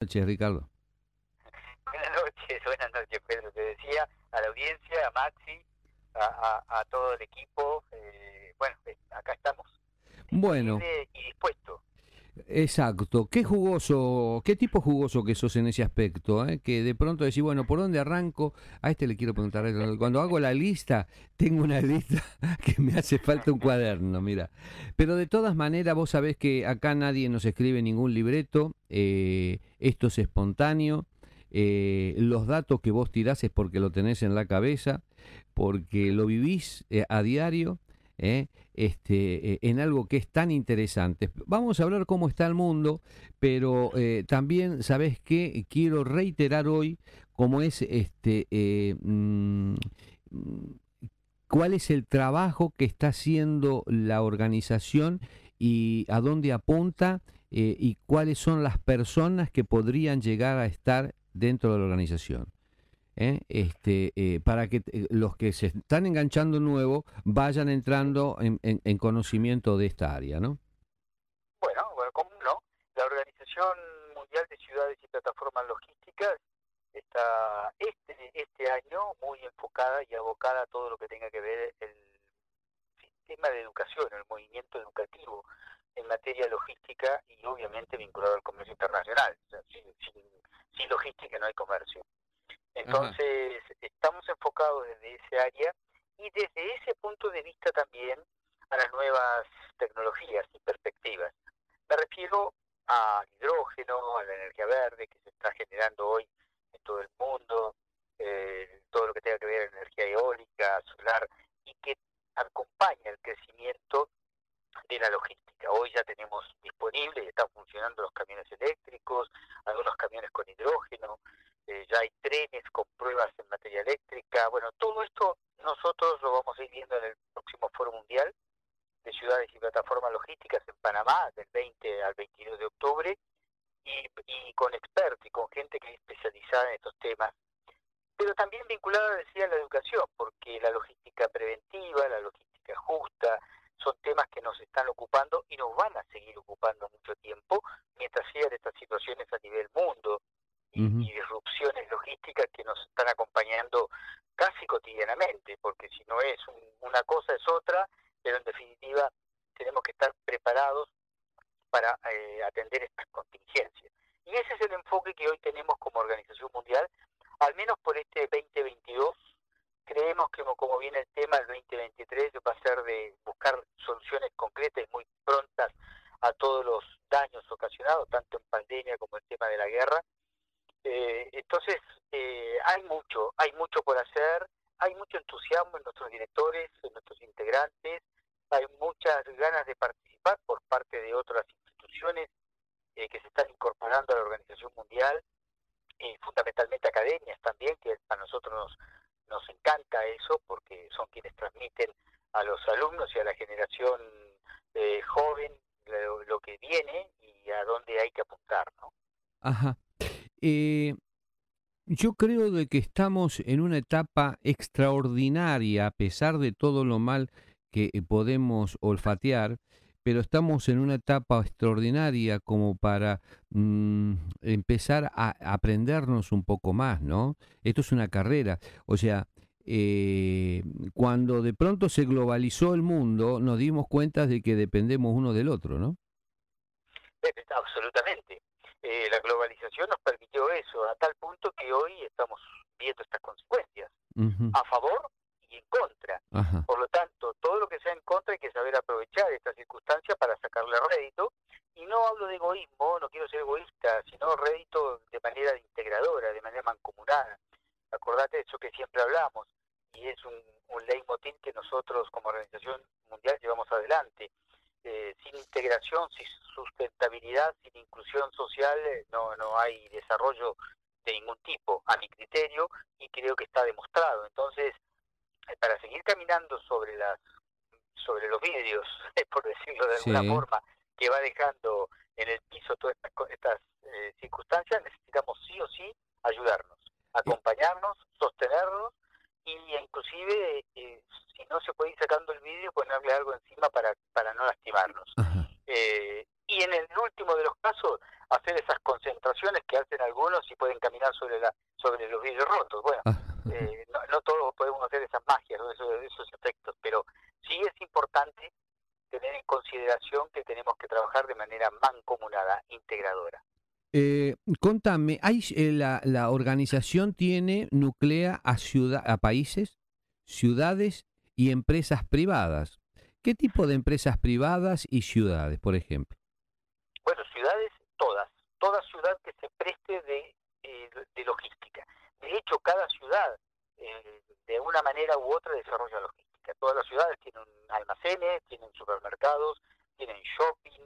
noches, Ricardo. Buenas noches, buenas noches, Pedro. Te decía a la audiencia, a Maxi, a, a, todo el equipo. Eh, bueno, eh, acá estamos. Bueno. Y dispuesto. Exacto. Qué jugoso, qué tipo jugoso que sos en ese aspecto, ¿eh? que de pronto decís, bueno, ¿por dónde arranco? A este le quiero preguntar, cuando hago la lista, tengo una lista que me hace falta un cuaderno, mira. Pero de todas maneras, vos sabés que acá nadie nos escribe ningún libreto, eh, esto es espontáneo, eh, los datos que vos tirás es porque lo tenés en la cabeza, porque lo vivís a diario ¿eh? este, eh, en algo que es tan interesante. Vamos a hablar cómo está el mundo, pero eh, también, ¿sabes qué? Quiero reiterar hoy cómo es este... Mm, cuál es el trabajo que está haciendo la organización y a dónde apunta y cuáles son las personas que podrían llegar a estar dentro de la organización. ¿Eh? este, eh, para que los que se están enganchando nuevo vayan entrando en, en, conocimiento de esta área, ¿no? Bueno, bueno, ¿cómo no? La Organización Mundial de Ciudades y Plataformas Logísticas está este, este año muy enfocada y abocada a todo lo que tenga que ver el sistema de educación, el movimiento educativo en materia logística y obviamente vinculado al comercio internacional. sin logística no hay comercio. Entonces, estamos enfocados desde ese área y desde ese punto de vista también a las nuevas tecnologías y perspectivas. Me refiero al hidrógeno, a la energía verde que se está generando hoy en todo el mundo, eh, todo lo que tenga que ver con energía eólica, solar, y que acompaña el crecimiento de la logística. Hoy ya tenemos disponibles están funcionando los camiones eléctricos, algunos camiones con hidrógeno, eh, ya hay trenes con pruebas en materia eléctrica. Bueno, todo esto nosotros lo vamos a ir viendo en el próximo Foro Mundial de Ciudades y Plataformas Logísticas en Panamá, del 20 al 22 de octubre, y, con expertos y con gente que es especializada en estos temas. Pero también vinculada, decía, a la educación, porque la logística preventiva, la logística justa, son temas que nos están ocupando y nos van a seguir ocupando mucho tiempo mientras sigan estas situaciones a nivel mundo y, disrupciones logísticas que nos están acompañando casi cotidianamente, porque si no es una cosa es otra, pero en definitiva tenemos que estar preparados para eh, atender estas contingencias. Y ese es el enfoque que hoy tenemos como Organización Mundial, al menos por este 2022. Creemos que como viene el tema, el 2023 va a ser de buscar soluciones concretas y muy prontas a todos los daños ocasionados, tanto en pandemia como el tema de la guerra, eh, entonces, eh, hay mucho, hay mucho por hacer, hay mucho entusiasmo en nuestros directores, en nuestros integrantes, hay muchas ganas de participar por parte de otras instituciones eh, que se están incorporando a la Organización Mundial, fundamentalmente academias también, que a nosotros nos, nos encanta eso porque son quienes transmiten a los alumnos y a la generación joven lo, lo, que viene y a dónde hay que apuntar, ¿no? Ajá. Eh, yo creo de que estamos en una etapa extraordinaria, a pesar de todo lo mal que eh, podemos olfatear, pero estamos en una etapa extraordinaria como para mm, empezar a aprendernos un poco más, ¿no? Esto es una carrera, o sea, eh, cuando de pronto se globalizó el mundo, nos dimos cuenta de que dependemos uno del otro, ¿no? Absolutamente. Eh, la globalización nos permitió eso, a tal punto que hoy estamos viendo estas consecuencias, a favor y en contra. Por lo tanto, todo lo que sea en contra hay que saber aprovechar esta circunstancia para sacarle rédito. Y no hablo de egoísmo, no quiero ser egoísta, sino rédito de manera integradora, de manera mancomunada. Acordate de eso que siempre hablamos, y es un, un leitmotiv que nosotros como Organización Mundial llevamos adelante. Eh, sin integración, sin sustentabilidad, sin inclusión social, eh, no, no hay desarrollo de ningún tipo, a mi criterio, y creo que está demostrado. Entonces, eh, para seguir caminando sobre las sobre los vidrios, por decirlo de alguna forma, que va dejando en el piso todas estas, circunstancias, necesitamos sí o sí ayudarnos, acompañarnos, sostenernos y inclusive eh, si no se puede ir sacando el vídeo ponerle algo encima para, para no lastimarnos. Eh, y en el último de los casos, hacer esas concentraciones que hacen dicen algunos, si pueden caminar sobre la sobre los vidrios rotos. Bueno, Ah, eh, no, no todos podemos hacer esas magias, ¿no? esos, esos efectos, pero sí es importante tener en consideración que tenemos que trabajar de manera mancomunada, integradora. Eh, contame, ¿hay, eh, la, la organización tiene, nuclea a, ciudad, a países, ciudades y empresas privadas. ¿Qué tipo de empresas privadas y ciudades, por ejemplo? Bueno, ciudades todas, toda ciudad que se preste de, eh, de logística. De hecho, cada ciudad, eh, de una manera u otra, desarrolla logística. Todas las ciudades tienen almacenes, tienen supermercados, tienen shopping,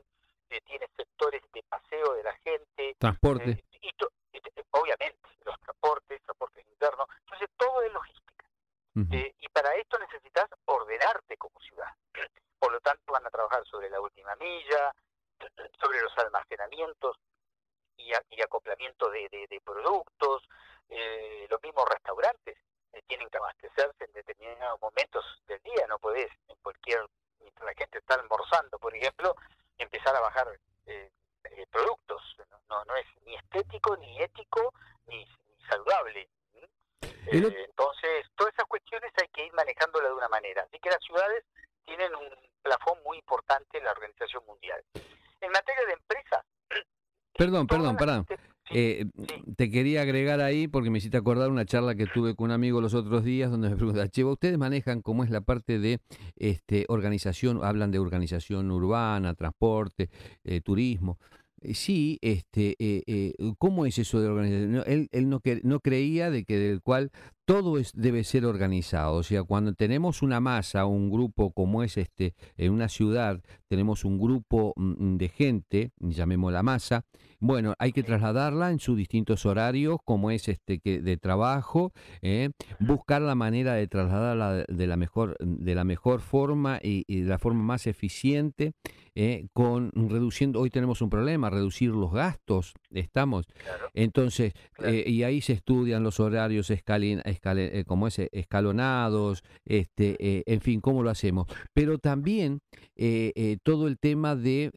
eh, tienen sectores de paseo de la gente, Transporte. eh, y to- y t- obviamente los transportes, transportes internos. Entonces, todo es logística. Ujú. Eh, y para esto necesitas ordenarte como ciudad. Por lo tanto, van a trabajar sobre la última milla, sobre los almacenamientos y, a- y acoplamiento de, de- de productos. Eh, los mismos restaurantes eh, tienen que abastecerse en determinados momentos del día. No podés, en cualquier, mientras la gente está almorzando, por ejemplo, empezar a bajar eh, eh, productos. No, no, no es ni estético, ni ético, ni, ni saludable. Eh, entonces, todas esas cuestiones hay que ir manejándolas de una manera. Así que las ciudades tienen un plafón muy importante en la Organización Mundial. En materia de empresas... Perdón, perdón, empresas- sí, Eh. Te quería agregar ahí porque me hiciste acordar una charla que tuve con un amigo los otros días donde me pregunta, che, ustedes manejan cómo es la parte de este, organización, hablan de organización urbana, transporte, eh, turismo. Eh, Sí, este, eh, ¿cómo es eso de organización? Él, él no, no creía de que del cual todo es, debe ser organizado. O sea, cuando tenemos una masa, un grupo como es este, en una ciudad, tenemos un grupo mm, de gente, llamémosla masa, bueno, hay que trasladarla en sus distintos horarios, como es este que de trabajo, ¿eh? buscar la manera de trasladarla de- la mejor, de la mejor forma y, y de la forma más eficiente, ¿eh? con reduciendo, hoy tenemos un problema, reducir los gastos, estamos, entonces, eh, y ahí se estudian los horarios escalin- eh, como es, eh, escalonados, este, eh, en fin, cómo lo hacemos. Pero también eh, todo el tema de,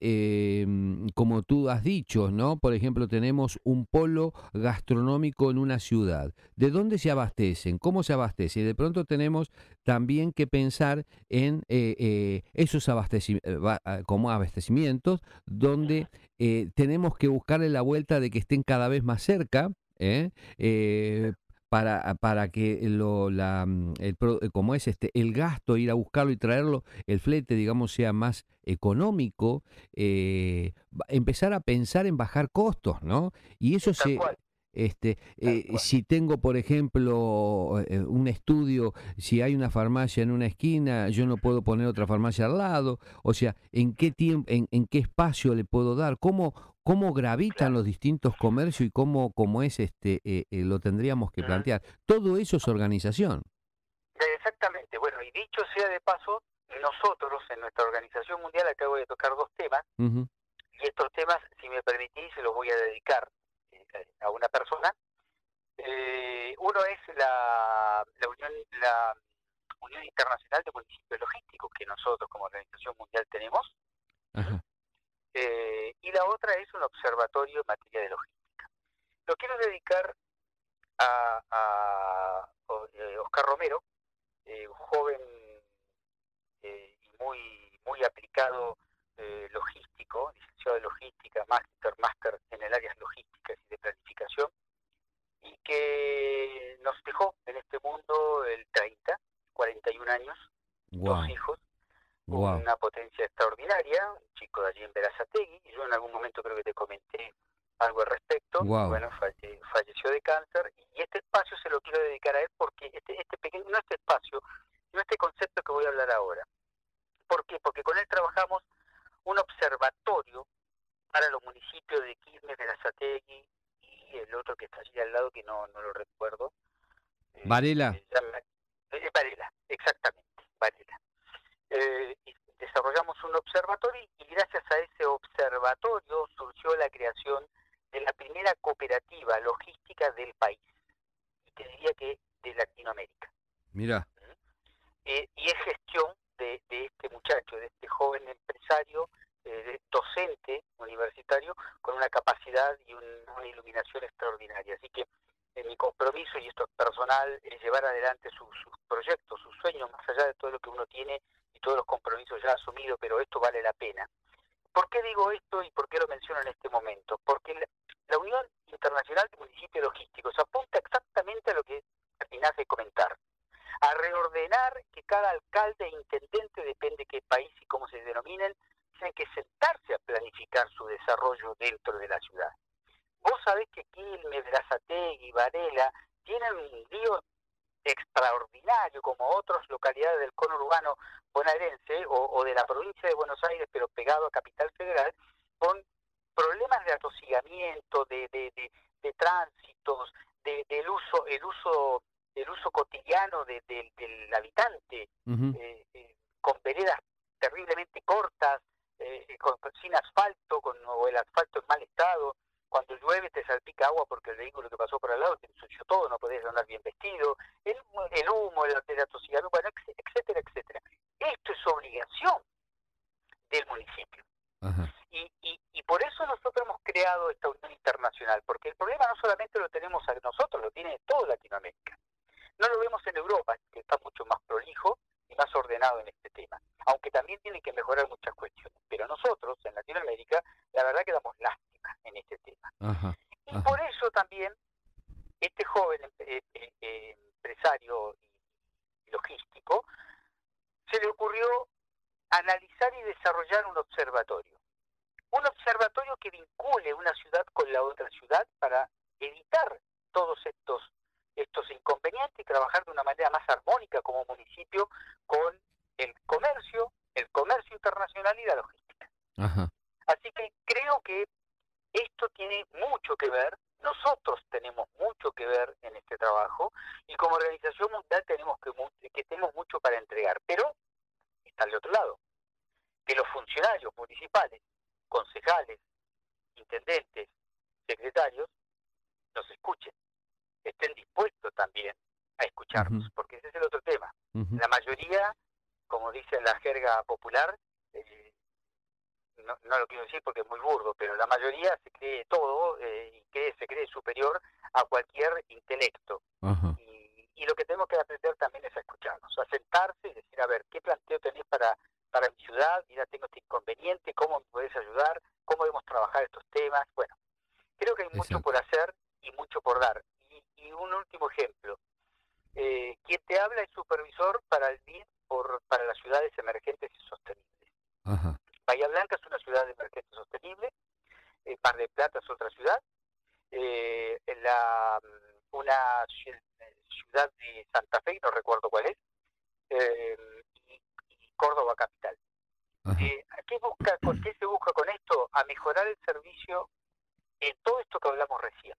como tú has dicho, ¿no? Por ejemplo, tenemos un polo gastronómico en una ciudad. ¿De dónde se abastecen? ¿Cómo se abastece? Y de pronto tenemos también que pensar en esos abasteci- va- ah, como abastecimientos donde tenemos que buscarle la vuelta de que estén cada vez más cerca. Eh, para, para que lo, la, mm, el, eh, como es este, el gasto, ir a buscarlo y traerlo, el flete, digamos, sea más económico, eh, empezar a pensar en bajar costos, ¿no? Y eso Tal se, cual. este, eh, si tengo, por ejemplo, eh, un estudio, si hay una farmacia en una esquina, yo no puedo poner otra farmacia al lado. O sea, ¿en qué tiempo, en, en qué espacio le puedo dar? ¿Cómo, cómo gravitan Claro. los distintos comercios y cómo, cómo es este, eh, eh, lo tendríamos que plantear? Todo eso es organización. Exactamente. Bueno, y dicho sea de paso, nosotros en nuestra Organización Mundial acabo de tocar dos temas, Ujú, y estos temas, si me permitís, se los voy a dedicar eh, a una persona. Eh, uno es la, la, Unión, la Unión Internacional de Municipios Logísticos, que nosotros como Organización Mundial tenemos, ajá. Eh, y la otra es un observatorio en materia de logística. Lo quiero dedicar a, eh, Oscar Romero, eh, un joven eh, y muy, muy aplicado logístico, licenciado de logística, máster, máster en el áreas logísticas y de planificación, y que nos dejó en este mundo el 30, 41 años, dos hijos, guau. una potencia extraordinaria, un chico de allí en Verazategui, y yo en algún momento creo que te comenté algo al respecto, bueno, falle- falleció de cáncer, y este espacio se lo quiero dedicar a él porque este, este pequeño, no este espacio, sino este concepto que voy a hablar ahora. ¿Por qué? Porque con él trabajamos un observatorio para los municipios de Quilmes, Verazategui y el otro que está allí al lado que no, no lo recuerdo. Eh, Varela. llama- eh, Varela, exactamente, Varela. Eh, desarrollamos un observatorio y gracias a ese observatorio surgió la creación de la primera cooperativa logística del país, y te diría que de Latinoamérica. Mira, Eh, y es gestión de, de este muchacho, de este joven empresario eh, docente universitario con una capacidad y una iluminación extraordinaria. Así que eh, mi compromiso, y esto es personal, es llevar adelante sus proyectos, sus sueños, más allá de todo lo que uno tiene y todos los compromisos ya asumidos, pero esto vale la pena. ¿Por qué digo esto y por qué lo menciono en este momento? Porque la, Unión Internacional de Municipios Logísticos apunta exactamente a lo que terminás de comentar, a reordenar que cada alcalde e intendente, depende qué país y cómo se denominen, tienen que sentarse a planificar su desarrollo dentro de la ciudad. Vos sabés que Quilmes, Berazategui, Varela tienen un lío extraordinario, como otras localidades del cono urbano bonaerense o, de la provincia de Buenos Aires, pero pegado a Capital Federal, con problemas de atosigamiento, de, de, de, tránsitos, del uso, el uso, el uso cotidiano del habitante, eh, eh, con veredas terriblemente cortas, eh, con, sin asfalto, con o el asfalto en mal estado, cuando llueve te salpica agua porque el vehículo que pasó por al lado te ensució todo, no podés andar bien vestido, el, el humo, atosigamiento, bueno, etcétera, etcétera. Esto es obligación del municipio. Y, y, y por eso nosotros hemos creado esta unión internacional, porque el problema no solamente lo tenemos nosotros, lo tiene toda Latinoamérica. No lo vemos en Europa, que está mucho más prolijo y más ordenado en este tema, aunque también tienen que mejorar muchas cuestiones. Pero nosotros, en Latinoamérica, la verdad que damos lástima en este tema. y por eso también este joven eh, eh, eh, empresario y logístico se le ocurrió analizar y desarrollar un observatorio. Un observatorio que vincule una ciudad con la otra ciudad para evitar todos estos, estos inconvenientes y trabajar de una manera más armónica como municipio con el comercio, el comercio internacional y la logística. Así que creo que esto tiene mucho que ver, nosotros tenemos mucho que ver en este trabajo y como organización mundial tenemos que, que tenemos mucho para entregar, pero está al otro lado, que los funcionarios municipales, concejales, intendentes, secretarios, nos escuchen, estén dispuestos también a escucharnos, porque ese es el otro tema. La mayoría, como dice la jerga popular, eh, no, no, lo quiero decir porque es muy burdo, pero la mayoría se cree todo eh, y se cree superior a cualquier intelecto. Y, y, lo que tenemos que aprender también es a escucharnos, a sentarse y decir, a ver, ¿qué planteo tenés para, para mi ciudad? Mira, tengo este inconveniente, ¿cómo me puedes ayudar? ¿Cómo debemos trabajar estos temas? Bueno, creo que hay mucho por hacer y mucho por dar. Y, y un último ejemplo. Eh, quien te habla es supervisor para el BID por, para las ciudades emergentes y sostenibles. Ajá. Bahía Blanca es una ciudad emergente sostenible, eh, Par de Plata es otra ciudad, eh, la, mm, una ciudad de Santa Fe, no recuerdo cuál es, eh, y, Córdoba capital. Eh, ¿qué, busca, ¿Qué se busca con esto? A mejorar el servicio en todo esto que hablamos recién,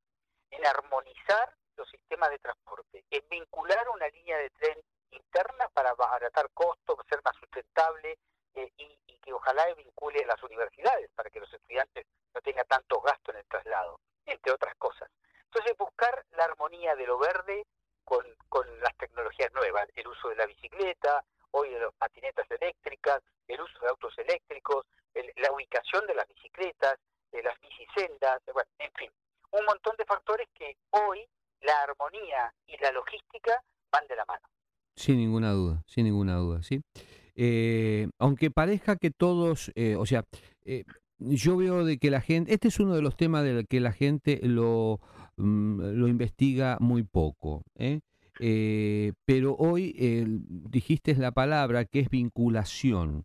en armonizar los sistemas de transporte, en vincular una línea de tren interna para abaratar costos, ser más sustentable, eh, y, que ojalá vincule a las universidades para que los estudiantes no tengan tantos gastos en el traslado, entre otras cosas. Entonces, buscar la armonía de lo verde con, con las tecnologías nuevas, el uso de la bicicleta, hoy de las patinetas eléctricas, el uso de autos eléctricos, la ubicación de las bicicletas, de las bicisendas, bueno, en fin, un montón de factores que hoy la armonía y la logística van de la mano. Sin ninguna duda, sin ninguna duda, ¿sí? Eh, aunque parezca que todos, eh, o sea, eh, yo veo de que la gente, este es uno de los temas del que la gente lo, mm, lo investiga muy poco, pero hoy dijiste la palabra que es vinculación.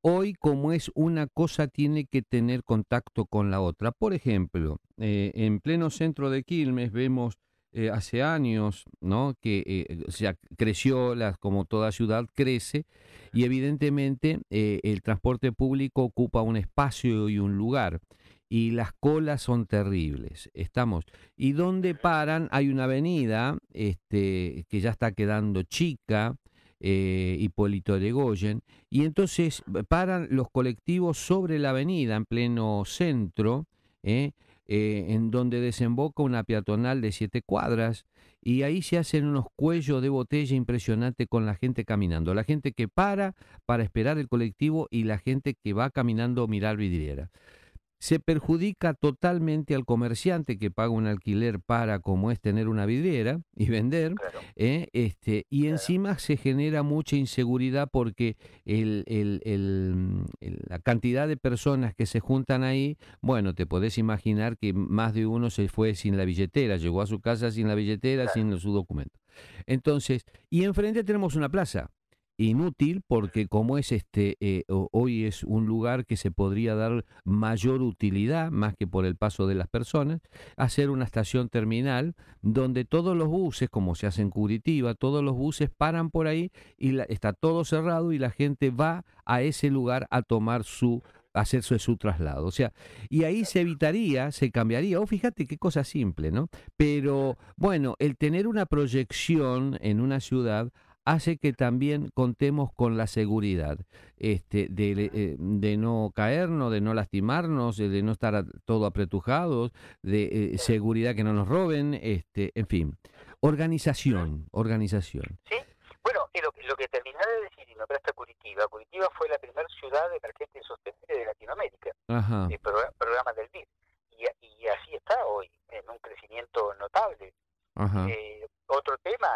Hoy, como es una cosa, tiene que tener contacto con la otra. Por ejemplo, en pleno centro de Quilmes vemos eh, hace años, ¿no? Que eh, creció, como toda ciudad crece, y evidentemente eh, el transporte público ocupa un espacio y un lugar. Y las colas son terribles, estamos. Y donde paran hay una avenida este, que ya está quedando chica, eh, Hipólito Goyen y entonces paran los colectivos sobre la avenida en pleno centro, eh, en donde desemboca una peatonal de siete cuadras y ahí se hacen unos cuellos de botella impresionante con la gente caminando. La gente que para para esperar el colectivo y la gente que va caminando a mirar vidriera se perjudica totalmente al comerciante que paga un alquiler para, como es tener una vidriera y vender, ¿eh? este, y encima se genera mucha inseguridad porque el, la cantidad de personas que se juntan ahí, bueno, te podés imaginar que más de uno se fue sin la billetera, llegó a su casa sin la billetera, sin su documento. Entonces, y enfrente tenemos una plaza inútil porque como es este eh, hoy es un lugar que se podría dar mayor utilidad más que por el paso de las personas hacer una estación terminal donde todos los buses como se hace en Curitiba todos los buses paran por ahí y está todo cerrado y la gente va a ese lugar a tomar su hacerse su traslado. O sea, y ahí se evitaría, se cambiaría. Oh, fíjate qué cosa simple, ¿no? Pero bueno, el tener una proyección en una ciudad hace que también contemos con la seguridad este, de, eh, de no caernos, de no lastimarnos, de no estar todo apretujados, de eh, seguridad que no nos roben, este, en fin. Organización, organización. Sí, bueno, lo, lo que terminé de decir, y nombraste Curitiba, Curitiba fue la primera ciudad emergente y sostenible de Latinoamérica, el programa, del BID, y, y, así está hoy, en un crecimiento notable. Eh, otro tema,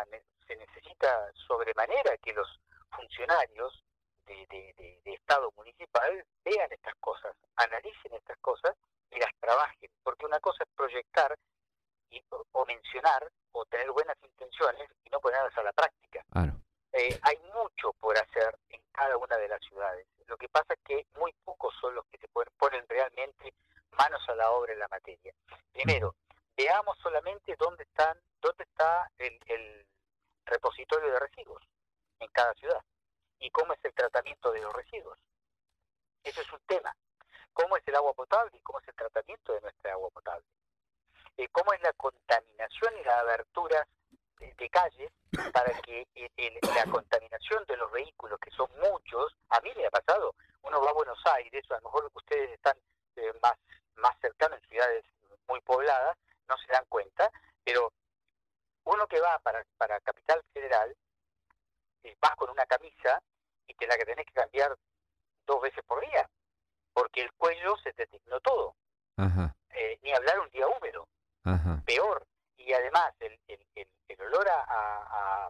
se necesita sobremanera que los funcionarios de, Estado municipal vean estas cosas, analicen estas cosas y las trabajen, porque una cosa es proyectar y, o mencionar o tener buenas intenciones y no ponerlas a la práctica. Eh, hay mucho por hacer en cada una de las ciudades. Lo que pasa es que muy pocos son los que se ponen realmente manos a la obra en la materia. Primero, veamos solamente dónde están, dónde está el, el repositorio de residuos en cada ciudad. ¿Y cómo es el tratamiento de los residuos? Eso es un tema. ¿Cómo es el agua potable y cómo es el tratamiento de nuestra agua potable? Eh, ¿Cómo es la contaminación y las aberturas de, calles para que la contaminación de los vehículos, que son muchos, a mí me ha pasado, uno va a Buenos Aires, o a lo mejor ustedes están eh, más, más cercanos en ciudades muy pobladas, no se dan cuenta, pero uno que va para, para Capital Federal, eh, vas con una camisa y te la que tenés que cambiar dos veces por día, porque el cuello se te tignó todo. Eh, ni hablar un día húmedo. Peor. Y además el, el, el, olor a, a,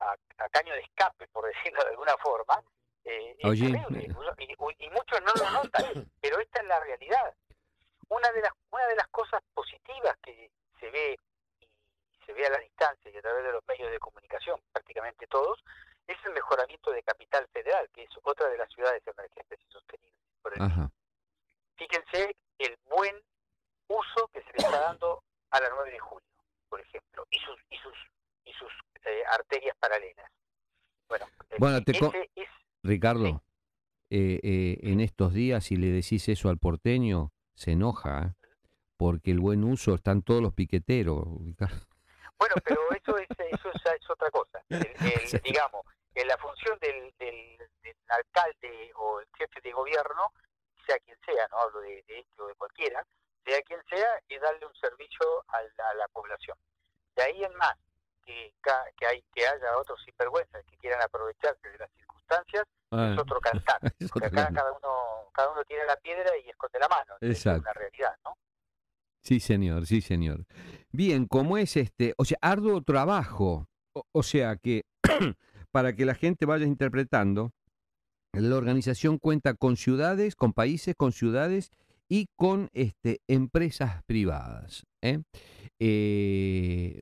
a, caño de escape, por decirlo de alguna forma, eh, es terrible. Y, y, muchos no lo notan, pero esta es la realidad. Una de las, una de las cosas positivas que se ve se ve a la distancia y a través de los medios de comunicación, prácticamente todos, es el mejoramiento de Capital Federal, que es otra de las ciudades emergentes y sostenibles. Fíjense el buen uso que se le está dando a la 9 de julio, por ejemplo, y sus y sus y sus eh, arterias paralelas. Bueno, bueno te es, Ricardo, eh, eh, en estos días si le decís eso al porteño se enoja, porque el buen uso están todos los piqueteros, Ricardo. Bueno, pero eso es, eso es, otra cosa. digamos, la función del, del, alcalde o el jefe de gobierno, sea quien sea, no hablo de, este o de cualquiera, sea quien sea, es darle un servicio a la, población. De ahí en más, que, que, hay, que haya otros sinvergüenzas que quieran aprovecharse de las circunstancias, es otro cantar. Porque acá cada uno, cada uno tiene la piedra y esconde la mano. Exacto. Es una realidad, ¿no? Sí, señor, sí, señor. Bien, como es este, o sea, arduo trabajo, o, sea que para que la gente vaya interpretando, la organización cuenta con ciudades, con países, con ciudades y con este, empresas privadas. ¿eh? Eh,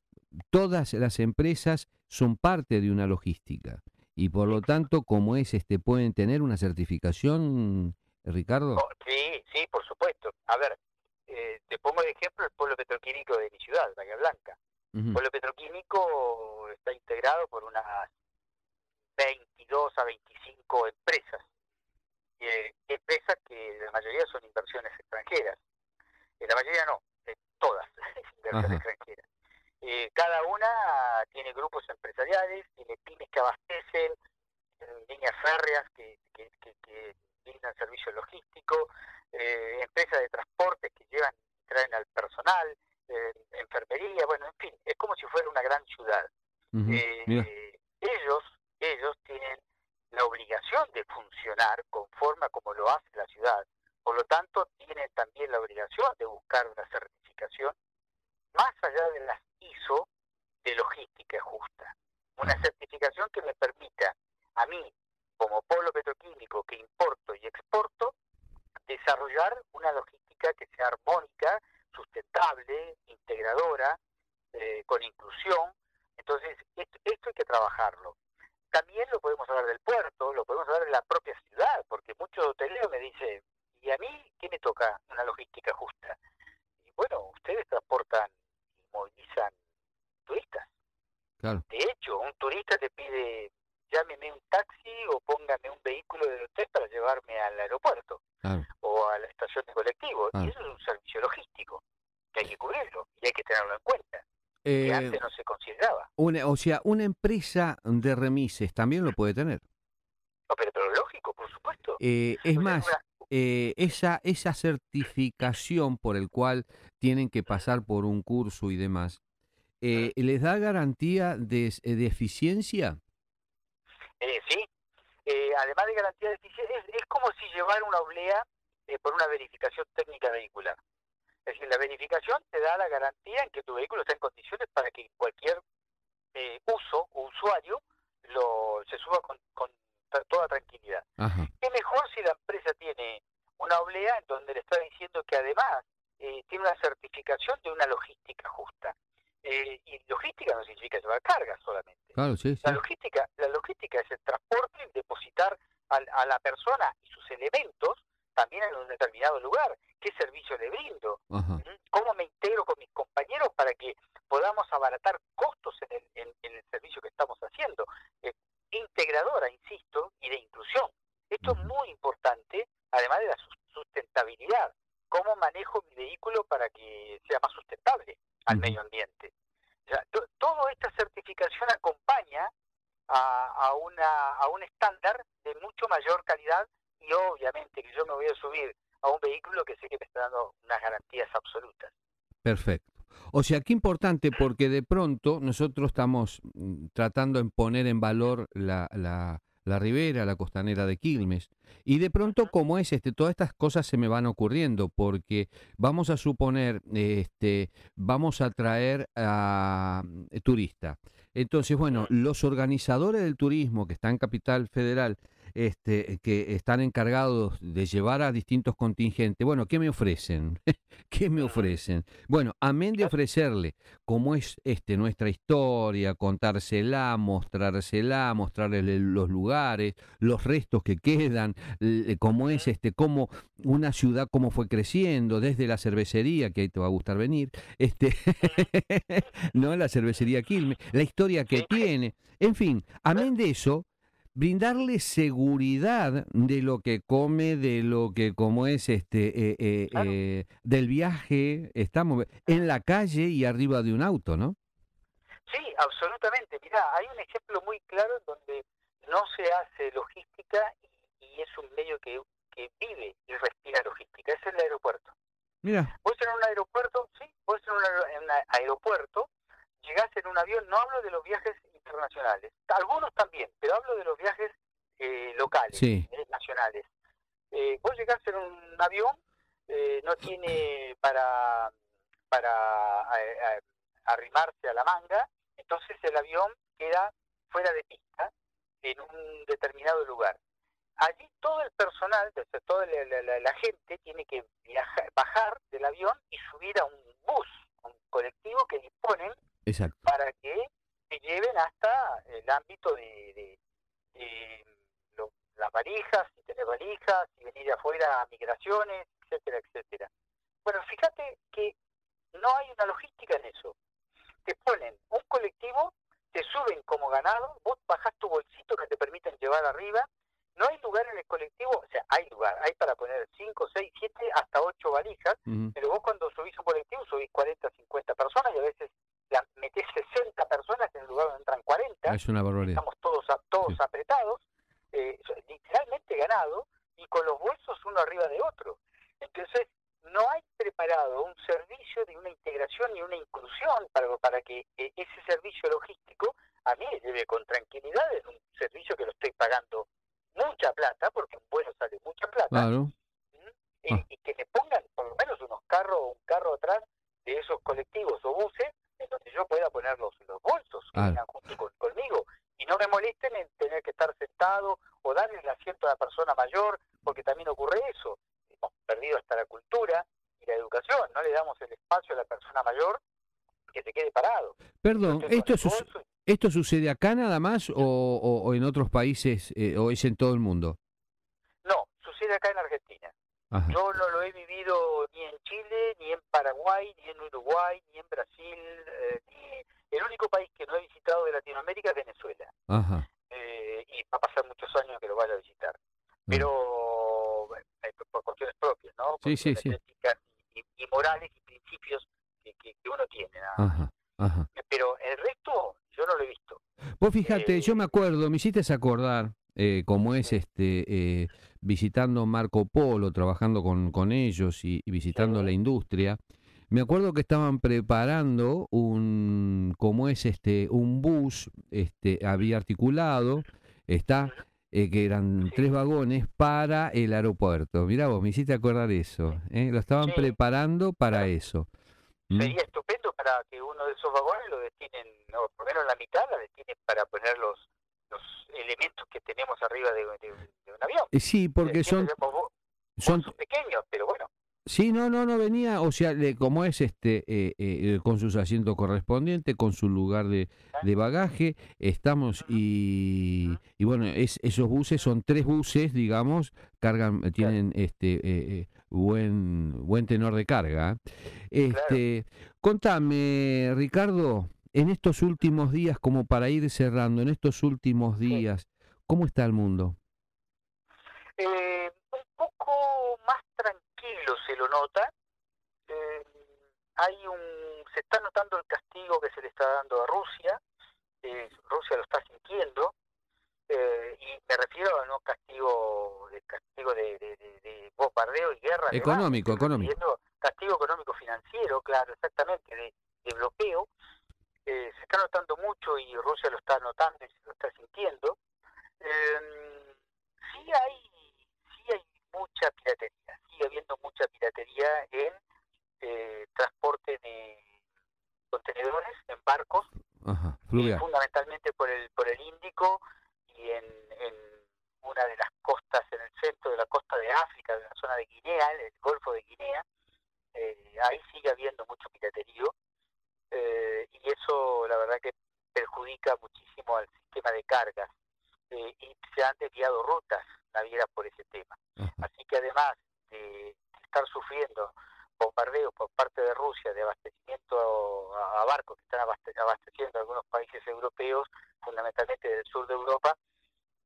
todas las empresas son parte de una logística y por lo tanto, como es, este, pueden tener una certificación, Ricardo. Oh, sí, sí, por supuesto. A ver, eh, te pongo de ejemplo el pueblo petroquímico de mi ciudad, Bahía Blanca. El pueblo petroquímico está integrado por unas 22 a 25 empresas. Eh, empresas que la mayoría son inversiones extranjeras. Eh, la mayoría no, todas inversiones extranjeras. cada una tiene grupos empresariales, tiene pymes que abastecen, líneas férreas que, que, que, que brindan servicio logístico, eh, empresas de transporte que llevan traen al personal, eh, enfermería, bueno, en fin, es como si fuera una gran ciudad. Eh, ellos, ellos tienen la obligación de funcionar conforme como lo hace la ciudad, por lo tanto tienen también la obligación de buscar una certificación más allá de las ISO de logística justa, una certificación que me permita a mí, como polo petroquímico que importo y exporto, desarrollar una logística que sea armónica, sustentable, integradora, eh, con inclusión. Entonces, esto, esto hay que trabajarlo. También lo podemos hablar del puerto, lo podemos hablar de la propia ciudad, porque muchos hoteleros me dicen, ¿y a mí qué me toca una logística justa? Y bueno, ustedes transportan y movilizan turistas. De hecho, un turista te pide, llámeme un taxi o póngame un vehículo de hotel para llevarme al aeropuerto o a la estación de colectivo. Y eso es un servicio logístico que hay que cubrirlo y hay que tenerlo en cuenta. que eh, antes no se consideraba. Una, o sea, una empresa de remises también lo puede tener. No, pero, pero lógico, por supuesto. Eh, es más, eh, esa, esa certificación por el cual tienen que pasar por un curso y demás, eh, ¿les da garantía de, de eficiencia? Eh, eh, además de garantía de eficiencia, es, como si llevar una oblea por una verificación técnica vehicular. Es decir, la verificación te da la garantía en que tu vehículo está en condiciones para que cualquier uso o usuario lo, se suba con, con toda tranquilidad. Es mejor si la empresa tiene una oblea en donde le está diciendo que además tiene una certificación de una logística justa. Eh, y logística no significa llevar carga solamente. La logística, la logística es el transporte y depositar a, la persona y sus elementos también en un determinado lugar. ¿Qué servicio le brindo? ¿Mm? ¿Cómo me integro con mis compañeros para que podamos abaratar costos en el, en, el servicio que estamos haciendo? Eh, integradora, insisto, y de inclusión. Esto es muy importante, además de la sustentabilidad. ¿Cómo manejo mi vehículo para que sea más sustentable? al medio ambiente. toda esta certificación acompaña a, una, a un estándar de mucho mayor calidad y obviamente que yo me voy a subir a un vehículo que sé que me está dando unas garantías absolutas. Perfecto. O sea, qué importante porque de pronto nosotros estamos mm, tratando de poner en valor la, la, la ribera, la costanera de Quilmes. Y de pronto, como es este, todas estas cosas se me van ocurriendo, porque vamos a suponer, este, vamos a traer a eh, turista. Entonces, bueno, los organizadores del turismo que están en Capital Federal este, que están encargados de llevar a distintos contingentes. Bueno, ¿qué me ofrecen? ¿Qué me ofrecen? Bueno, amén de ofrecerle, como es este, nuestra historia, contársela, mostrársela, mostrarle los lugares, los restos que quedan, cómo es este, cómo una ciudad, cómo fue creciendo, desde la cervecería, que ahí te va a gustar venir, este, no la cervecería Quilme, la historia que tiene, en fin, amén de eso, brindarle seguridad de lo que come, de lo que como es este eh, eh, eh, del viaje, estamos en la calle y arriba de un auto, ¿no? Sí, absolutamente. Mira, hay un ejemplo muy claro donde no se hace logística y, es un medio que, que, vive y respira logística. Es el aeropuerto. Mira. Vos en un aeropuerto, sí, vos en un aeropuerto, llegás en un avión, no hablo de los viajes internacionales. Algunos también, pero hablo de los viajes eh, locales, eh, nacionales. Eh, vos llegás en un avión, eh, no tiene para, para arrimarse a la manga, entonces el avión queda fuera de pista en un determinado lugar. Allí todo el personal, toda la, la, gente tiene que viajar, bajar del avión y subir a un bus, un colectivo que disponen para que se lleven hasta el ámbito de, las valijas, si tener valijas, si venir de afuera a migraciones, etcétera, etcétera. Bueno, fíjate que no hay una logística en eso. Te ponen un colectivo, te suben como ganado, vos bajás tu bolsito que te permiten llevar arriba, no hay lugar en el colectivo, o sea, hay lugar, hay para poner 5, 6, 7, hasta 8 valijas, pero vos cuando subís un colectivo subís 40, 50 personas y a veces metés 60 personas en el lugar donde entran 40. Es una barbaridad. Estamos todos, todos apretados, eh, literalmente ganado, y con los bolsos uno arriba de otro. Entonces, no hay preparado un servicio de una integración y una inclusión para para que eh, ese servicio logístico a mí me lleve con tranquilidad, es un servicio que lo estoy pagando mucha plata, porque un vuelo sale mucha plata, y, Ah. y que me pongan por lo menos unos carros, un carro atrás de esos colectivos o buses, en donde yo pueda poner los, los bolsos que vengan junto con- conmigo, y no me molesten en tener que estar sentado o darle el asiento a la persona mayor, porque también ocurre eso. Hemos perdido hasta la cultura y la educación, no le damos el espacio a la persona mayor que se quede parado. Perdón, ¿esto, ¿esto sucede acá nada más o, o- o en otros países eh, o es en todo el mundo? No, sucede acá en Argentina. Ajá. Yo no lo he vivido ni en Chile, ni en Paraguay, ni en Uruguay, ni en Brasil. eh, ni- El único país que no he visitado de Latinoamérica es Venezuela. Ajá. eh, y va a pasar muchos años que lo vaya a visitar. Pero eh, por cuestiones propias, ¿no? Por Sí, sí, y, y morales y principios que, que- que uno tiene. nada más. Ajá. Ajá. Pero el resto yo no lo he visto. Vos fíjate, Eh, yo me acuerdo, me hiciste acordar eh, cómo es este eh, visitando Marco Polo, trabajando con, con ellos y, y visitando Sí. la industria. Me acuerdo que estaban preparando un, cómo es este, un bus, este, había articulado, está, eh, que eran tres vagones para el aeropuerto. Mirá vos, me hiciste acordar eso. ¿eh? Lo estaban Sí. preparando para Claro. eso. ¿Mm? Sería estupendo para que uno de esos vagones lo destinen, o por lo menos la mitad la destinen para poner los, los elementos que tenemos arriba de, de- de un avión. Eh, Sí, porque son, son pequeños, pero bueno. Sí, no, no, no venía, o sea, le- como es este, eh, eh, con sus asientos correspondientes, con su lugar de, de bagaje, estamos y, y bueno, es, esos buses son tres buses, digamos, cargan, eh, tienen este eh, eh, buen buen tenor de carga. Este, contame, Ricardo, en estos últimos días, como para ir cerrando, en estos últimos días, ¿cómo está el mundo? Eh, un poco más tranquilo se lo nota. Eh, hay un, se está notando el castigo que se le está dando a Rusia. Eh, Rusia lo está sintiendo. Eh, y me refiero a no castigo de castigo de, de- de- de bombardeo y guerra. Económico, económico. Castigo económico financiero, claro, exactamente, de bloqueo. Eh, se está notando mucho y Rusia lo está notando y se lo está sintiendo. Eh, sí hay sí hay mucha piratería, sigue habiendo mucha piratería en eh, transporte de contenedores en barcos, Ajá, fluvial. fundamentalmente por el por el Índico y en, en una de las costas, en el centro de la costa de África, de la zona de Guinea, el Golfo de Guinea, eh, ahí sigue habiendo mucho piraterío eh, y eso la verdad que perjudica muchísimo al sistema de cargas eh, y se han desviado rutas navieras por ese tema. Así que además de estar sufriendo bombardeos por parte de Rusia de abastecimiento a, a barcos que están abaste- abasteciendo algunos países europeos, fundamentalmente del sur de Europa,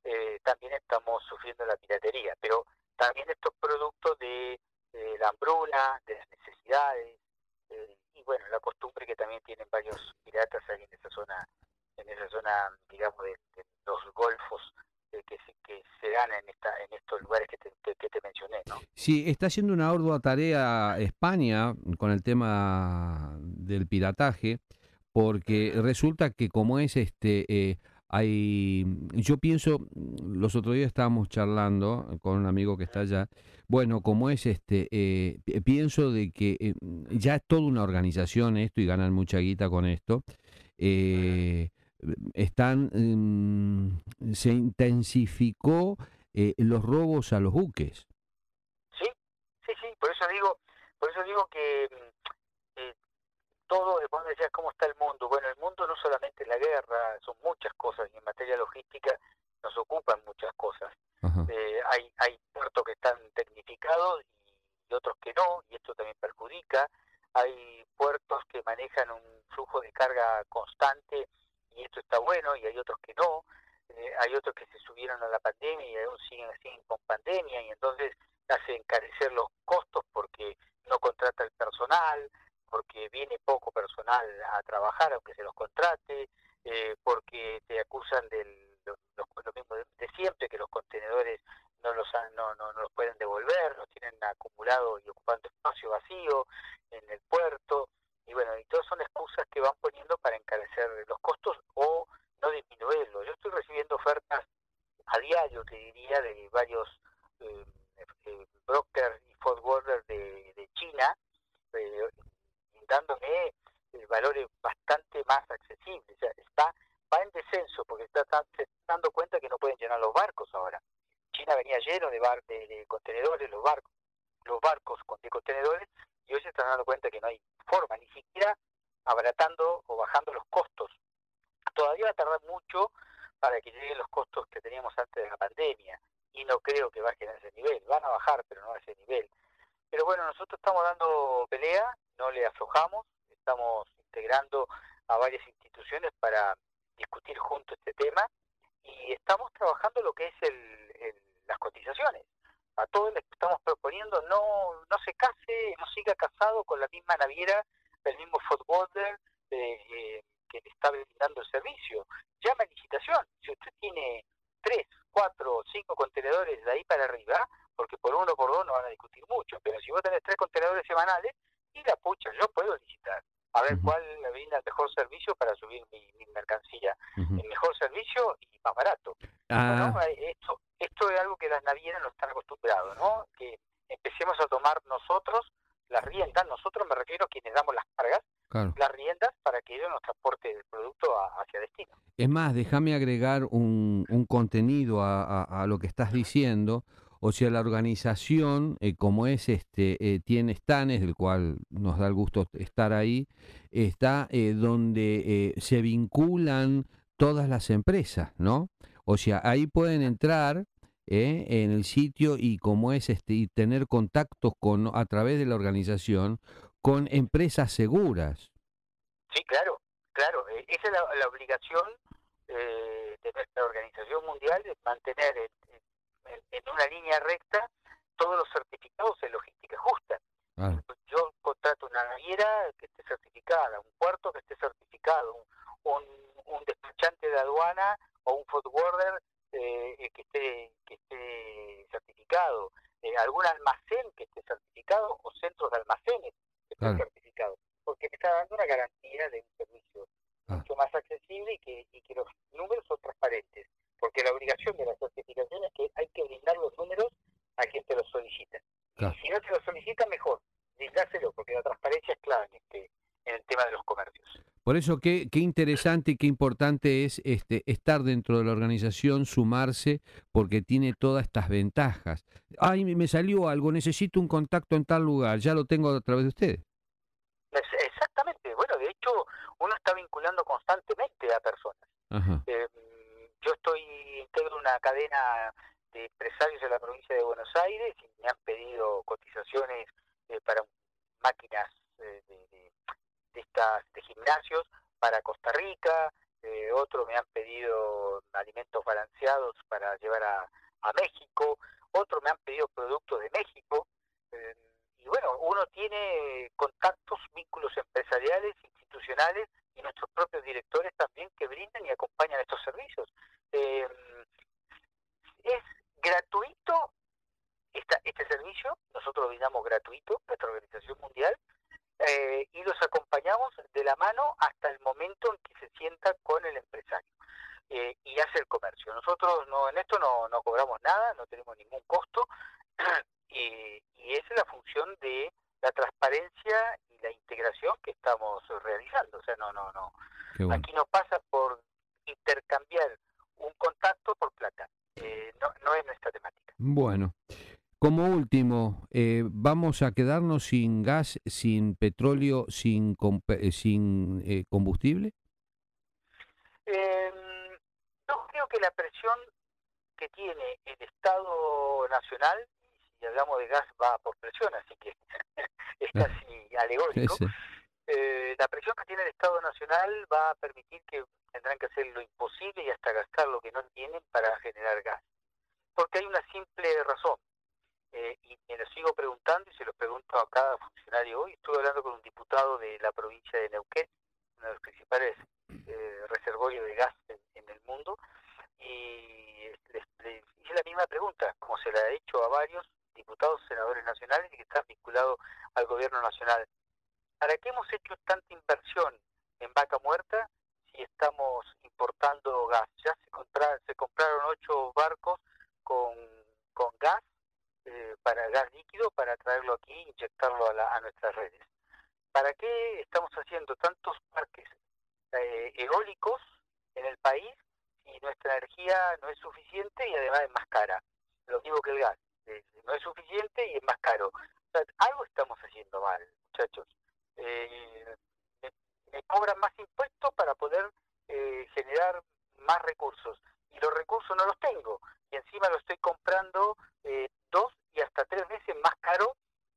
eh, también estamos sufriendo la piratería. Pero también estos productos de, de la hambruna, de las necesidades, eh, y bueno, la costumbre que también tienen varios piratas ahí en esa zona, en esa zona, digamos, de, los golfos eh, que, se, que se dan en, esta, en estos lugares que te, que te mencioné, ¿no? Sí, está haciendo una ardua tarea España con el tema del pirataje, porque resulta que como es este, eh, hay, yo pienso, los otros días estábamos charlando con un amigo que está allá, bueno, como es este, eh, pi- pienso de que eh, ya es toda una organización esto y ganan mucha guita con esto. eh, están, mm, se intensificó eh, los robos a los buques. Sí, sí, sí, por eso digo, por eso digo que eh, todo, vos me decías cómo está el mundo. Bueno, el mundo no solamente la guerra, son muchas cosas y en materia logística nos ocupan muchas cosas. Eh, hay, hay puertos que están tecnificados y otros que no, y esto también perjudica. Hay puertos que manejan un flujo de carga constante y esto está bueno, y hay otros que no. Eh, hay otros que se subieron a la pandemia y aún siguen, siguen con pandemia, y entonces hace encarecer los costos porque no contrata el personal, porque viene poco personal a trabajar aunque se los contrate, eh, porque te acusan del lo, mismo de, de siempre, que los contenedores no los han- no, no, no los pueden devolver, los tienen acumulados y ocupando espacio vacío en el puerto, y bueno, y todas son excusas que van poniendo para encarecer los costos o no disminuirlos. Yo estoy recibiendo ofertas a diario, te diría, de varios eh, eh, brokers y forwarders de, de China, eh, dándome valores bastante más accesibles. O sea, está, va en descenso porque está, se está dando cuenta que no pueden llenar los barcos ahora. China venía lleno de, bar, de contenedores, los barcos, los barcos con, de contenedores, y hoy se están dando cuenta que no hay forma, ni siquiera abaratando o bajando los costos. Todavía va a tardar mucho para que lleguen los costos que teníamos antes de la pandemia, y no creo que bajen a ese nivel, van a bajar, pero no a ese nivel. Pero bueno, nosotros estamos dando pelea, no le aflojamos, estamos integrando a varias instituciones para discutir juntos este tema y estamos trabajando lo que es el, el, las cotizaciones. A todos les estamos proponiendo no no se case, no siga casado con la misma naviera, el mismo footballer eh, eh, que le está brindando el servicio. Llama a licitación. Si usted tiene tres, cuatro, cinco contenedores de ahí para arriba, porque por uno por dos no van a discutir mucho, pero si vos tenés tres contenedores semanales, y la pucha, yo puedo licitar a ver uh -huh. cuál me brinda el mejor servicio para subir mi, mi mercancía. Uh -huh. El mejor servicio y más barato. Ah. Bueno, esto, esto es algo que las navieras no están acostumbrados, ¿no? Que empecemos a tomar nosotros las riendas, nosotros me refiero a quienes damos las cargas, claro. las riendas para que ellos nos transporten el producto a, hacia destino. Es más, déjame agregar un, un contenido a, a, a, lo que estás diciendo. O sea, la organización, eh, como es este, eh, tiene Stanes, del cual nos da el gusto estar ahí, está eh, donde se vinculan todas las empresas, ¿no? O sea, ahí pueden entrar en el sitio y como es este y tener contactos con a través de la organización con empresas seguras. Sí, claro, claro. Esa es la, la obligación de nuestra organización mundial, de mantener en, en, una línea recta todos los certificados de logística justa. Ah. Yo contrato una naviera que esté certificada, un puerto que esté certificado, un, un, despachante de aduana o un forwarder eh, que esté que esté certificado, eh, algún almacén que esté certificado o centros de almacenes que estén certificados, porque me está dando una garantía de un servicio ah. mucho más accesible y que, y que los números son transparentes porque la obligación de la certificación es que hay que brindar los números a quien te los solicita. Claro. Y si no te lo solicita, mejor, brindárselo, porque la transparencia es clave en, este, en el tema de los comercios. Por eso, qué, qué interesante y qué importante es este, estar dentro de la organización, sumarse, porque tiene todas estas ventajas. Ay, me salió algo, necesito un contacto en tal lugar, ya lo tengo a través de ustedes. Exactamente, bueno, de hecho, uno está vinculando constantemente a personas. Ajá. Eh, yo estoy integro una cadena de empresarios de la provincia de Buenos Aires y me han pedido cotizaciones eh, para máquinas eh, de, de, de, estas de gimnasios para Costa Rica, eh, otros me han pedido alimentos balanceados para llevar a, a México, otros me han pedido productos de México. Eh, y bueno, uno tiene contactos, vínculos empresariales, institucionales y nuestros propios directores también que brindan y acompañan estos servicios. Eh, es gratuito esta, este servicio, nosotros lo brindamos gratuito, nuestra organización mundial, eh, y los acompañamos de la mano hasta el momento en que se sienta con el empresario eh, y hace el comercio. Nosotros no en esto no, no cobramos nada, no tenemos ningún costo, y, es la función de la transparencia y la integración que estamos realizando. O sea, no, no, no. Bueno. Aquí no pasa por intercambiar un contacto por plata. Eh, no, no es nuestra temática. Bueno. Como último, eh, ¿vamos a quedarnos sin gas, sin petróleo, sin, eh, sin eh, combustible? Eh, yo creo que la presión que tiene el Estado Nacional, si hablamos de gas va por presión, así que es casi alegórico, sí, sí. Eh, la presión que tiene el Estado Nacional va a permitir que tendrán que hacer lo imposible y hasta gastar lo que no tienen para generar gas. Porque hay una simple razón, eh, y me lo sigo preguntando y se lo pregunto a cada funcionario hoy. Estuve hablando con un diputado de la provincia de Neuquén, uno de los principales eh, reservorios de gas en, en el mundo, y les, hice la misma pregunta, como se la he hecho a varios diputados, senadores nacionales y que están vinculados al gobierno nacional. ¿para qué hemos hecho tanta inversión en vaca muerta si estamos importando gas? Ya se, se compraron ocho barcos con, con gas, eh, para gas líquido, para traerlo aquí e inyectarlo a, a nuestras redes. ¿Para qué estamos haciendo tantos parques eh, eólicos en el país si nuestra energía no es suficiente y además es más cara? Lo mismo que el gas, eh, no es suficiente y es más caro. algo estamos haciendo mal, muchachos. Eh, me, cobran más impuestos para poder generar más recursos y los recursos no los tengo y encima lo estoy comprando dos y hasta tres veces más caro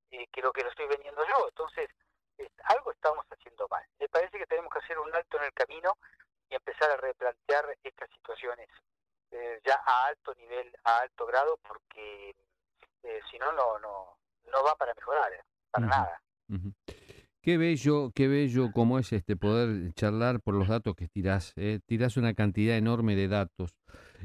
que lo que lo estoy vendiendo yo. Entonces, algo estamos haciendo mal. Me parece que tenemos que hacer un alto en el camino y empezar a replantear estas situaciones eh, ya a alto nivel, a alto grado, porque eh, si no, no, no va para mejorar, eh, para nada. Qué bello, qué bello como es este poder charlar por los datos que tirás. Eh. Tirás una cantidad enorme de datos.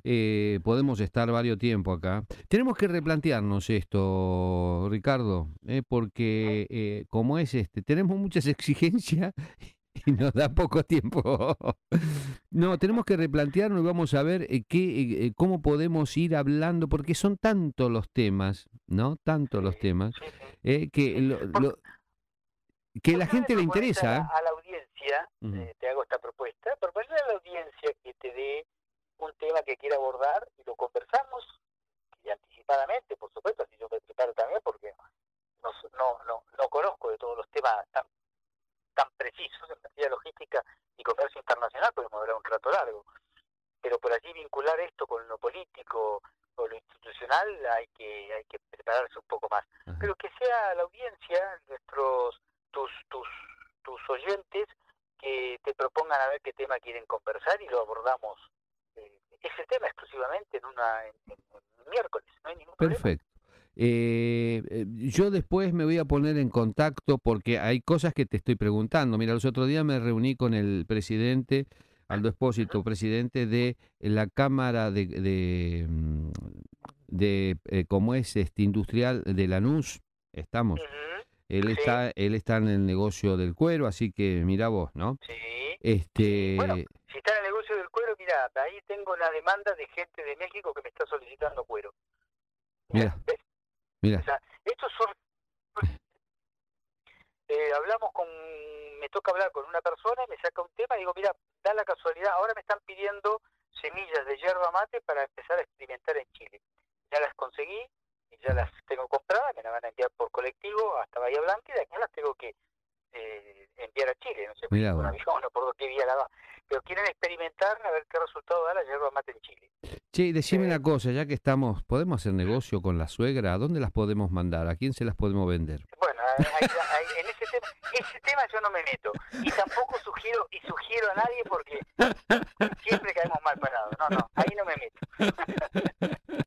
Eh, podemos estar varios tiempo acá. Tenemos que replantearnos esto, Ricardo, eh, porque como es este, tenemos muchas exigencias y nos da poco tiempo. no, tenemos que replantearnos y vamos a ver qué, cómo podemos ir hablando, porque son tantos los temas, ¿no? Tantos los temas, que lo que la gente le interesa. A, la audiencia, eh, te hago esta propuesta, proponerle a la audiencia que te dé un tema que quiera abordar y lo conversamos y anticipadamente, por supuesto, así yo me preparo también porque no, no, no, no conozco de todos los temas tan, tan precisos en materia logística y comercio internacional, podemos hablar un rato largo. Pero por allí vincular esto con lo político o lo institucional hay que hay que prepararse un poco más. Pero que sea la audiencia, nuestros tus, tus, tus oyentes que te propongan a ver qué tema quieren conversar y lo abordamos eh, ese tema exclusivamente en una miércoles, no hay ningún Perfecto. Eh, eh, yo después me voy a poner en contacto porque hay cosas que te estoy preguntando. Mira, los otros días me reuní con el presidente, Aldo Espósito, presidente de la Cámara de, de, mm, de eh, como es este industrial de Lanús. Estamos. Él está él está en el negocio del cuero, así que mira vos, ¿no? Sí. Este Bueno, si está en el negocio del cuero, mira, ahí tengo una demanda de gente de México que me está solicitando cuero. Mira. Mira. O sea, estos son eh, hablamos con me toca hablar con una persona y me saca un tema y digo, mira, da la casualidad, ahora me están pidiendo semillas de yerba mate para empezar a experimentar en Chile. Ya las conseguí, ya las tengo compradas, me las van a enviar por colectivo hasta Bahía Blanca y de aquí las tengo que eh, enviar a Chile, no sé por avión o por qué vía la va. Pero quieren experimentar a ver qué resultado da la yerba mate en Chile. Che, decime una cosa, ya que estamos, ¿podemos hacer negocio con la suegra? ¿A dónde las podemos mandar? ¿A quién se las podemos vender? Bueno, en ese tema, ese tema yo no me meto. Y tampoco sugiero, y sugiero a nadie porque siempre caemos mal parados. No, no, ahí no me meto.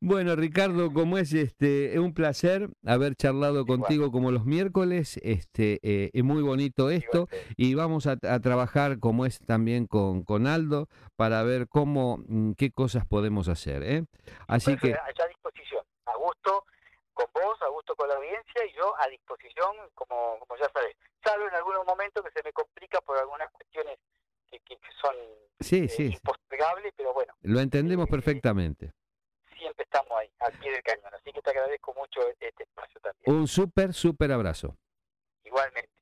Bueno, Ricardo, como es este, es un placer haber charlado contigo como los miércoles. Este, eh, es muy bonito esto y vamos a, trabajar como es también con, con Aldo para ver cómo, mm, qué cosas podemos hacer. ¿eh? Así que a disposición, a gusto con vos, a gusto con la audiencia y yo a disposición, como, como ya sabes, salvo en algunos momentos que se me complica por algunas cuestiones que, que, son sí, sí. impostergables, pero bueno. Lo entendemos eh, perfectamente siempre estamos ahí, al pie del cañón. Así que te agradezco mucho este espacio también. Un súper, súper abrazo. Igualmente.